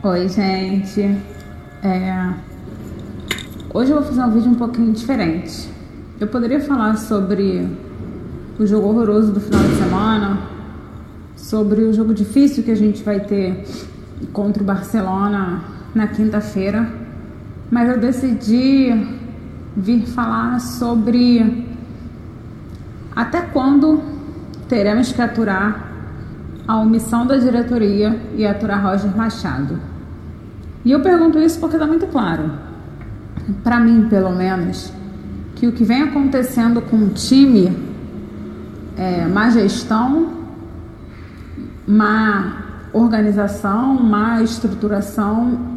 Oi, gente. É... Hoje eu vou fazer um vídeo um pouquinho diferente. Eu poderia falar sobre o jogo horroroso do final de semana, sobre o jogo difícil que a gente vai ter contra o Barcelona na quinta-feira, mas eu decidi vir falar sobre até quando teremos que aturar a omissão da diretoria e aturar Roger Machado. E eu pergunto isso porque está muito claro, para mim pelo menos, que o que vem acontecendo com o time é má gestão, má organização, má estruturação,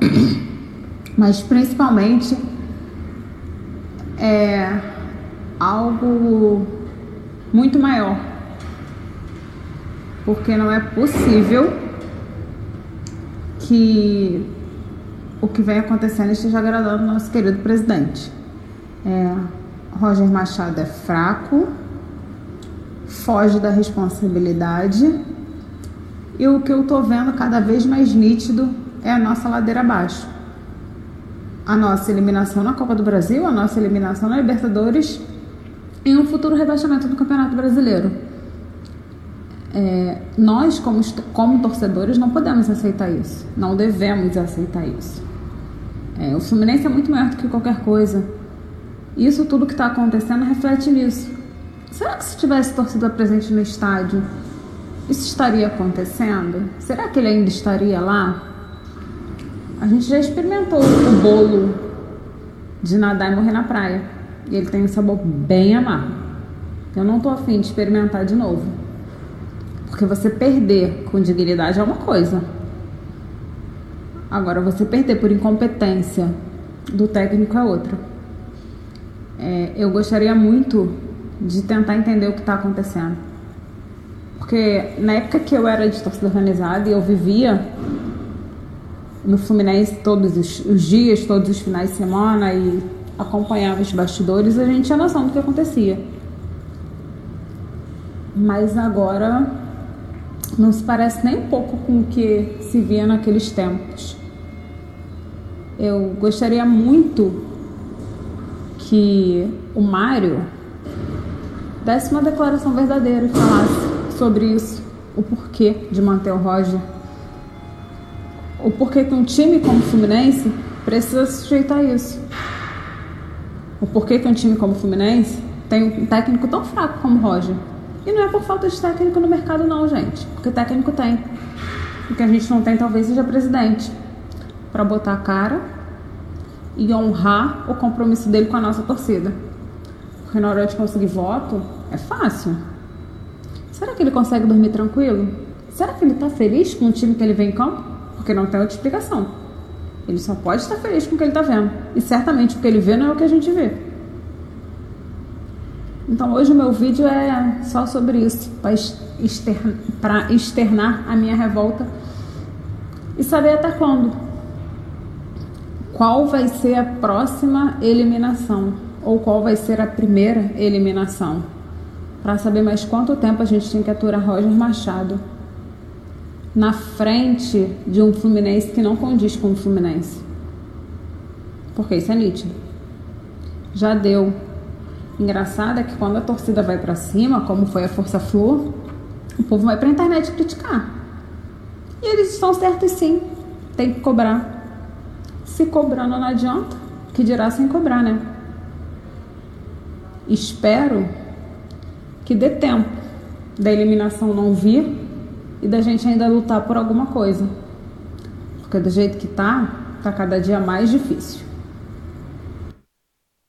mas principalmente é algo muito maior. Porque não é possível que o que vem acontecendo esteja agradando nosso querido presidente. É, Roger Machado é fraco, foge da responsabilidade e o que eu tô vendo cada vez mais nítido é a nossa ladeira abaixo. A nossa eliminação na Copa do Brasil, a nossa eliminação na Libertadores e um futuro rebaixamento do Campeonato Brasileiro. É, nós, como, como torcedores, não podemos aceitar isso. Não devemos aceitar isso. É, o Fluminense é muito maior do que qualquer coisa. Isso tudo que está acontecendo reflete nisso. Será que se tivesse torcida presente no estádio, isso estaria acontecendo? Será que ele ainda estaria lá? A gente já experimentou o bolo de nadar e morrer na praia. E ele tem um sabor bem amargo. Eu não tô afim de experimentar de novo. Porque você perder com dignidade é uma coisa. Agora, você perder por incompetência do técnico é outra. É, eu gostaria muito de tentar entender o que está acontecendo. Porque na época que eu era de torcida organizada e eu vivia no Fluminense todos os, os dias, todos os finais de semana e acompanhava os bastidores, a gente tinha noção do que acontecia. Mas agora não se parece nem um pouco com o que se via naqueles tempos. Eu gostaria muito que o Mário desse uma declaração verdadeira e falasse sobre isso, o porquê de manter o Roger, o porquê que um time como o Fluminense precisa sujeitar isso, o porquê que um time como o Fluminense tem um técnico tão fraco como o Roger. E não é por falta de técnico no mercado, não, gente. Porque técnico tem. O que a gente não tem, talvez, seja presidente. Para botar a cara e honrar o compromisso dele com a nossa torcida. Porque na hora de conseguir voto, é fácil. Será que ele consegue dormir tranquilo? Será que ele está feliz com o time que ele vem em campo? Porque não tem outra explicação. Ele só pode estar feliz com o que ele está vendo. E certamente o que ele vê não é o que a gente vê. Então hoje o meu vídeo é só sobre isso, para externar, externar a minha revolta e saber até quando. Qual vai ser a próxima eliminação? Ou qual vai ser a primeira eliminação? Para saber mais quanto tempo a gente tem que aturar Roger Machado na frente de um Fluminense que não condiz com o Fluminense. Porque isso é nítido. Já deu Engraçado é que quando a torcida vai para cima, como foi a Força Flor, o povo vai para a internet criticar. E eles estão certos sim, tem que cobrar. Se cobrando não adianta, que dirá sem cobrar, né? Espero que dê tempo da eliminação não vir e da gente ainda lutar por alguma coisa. Porque do jeito que tá, tá cada dia mais difícil.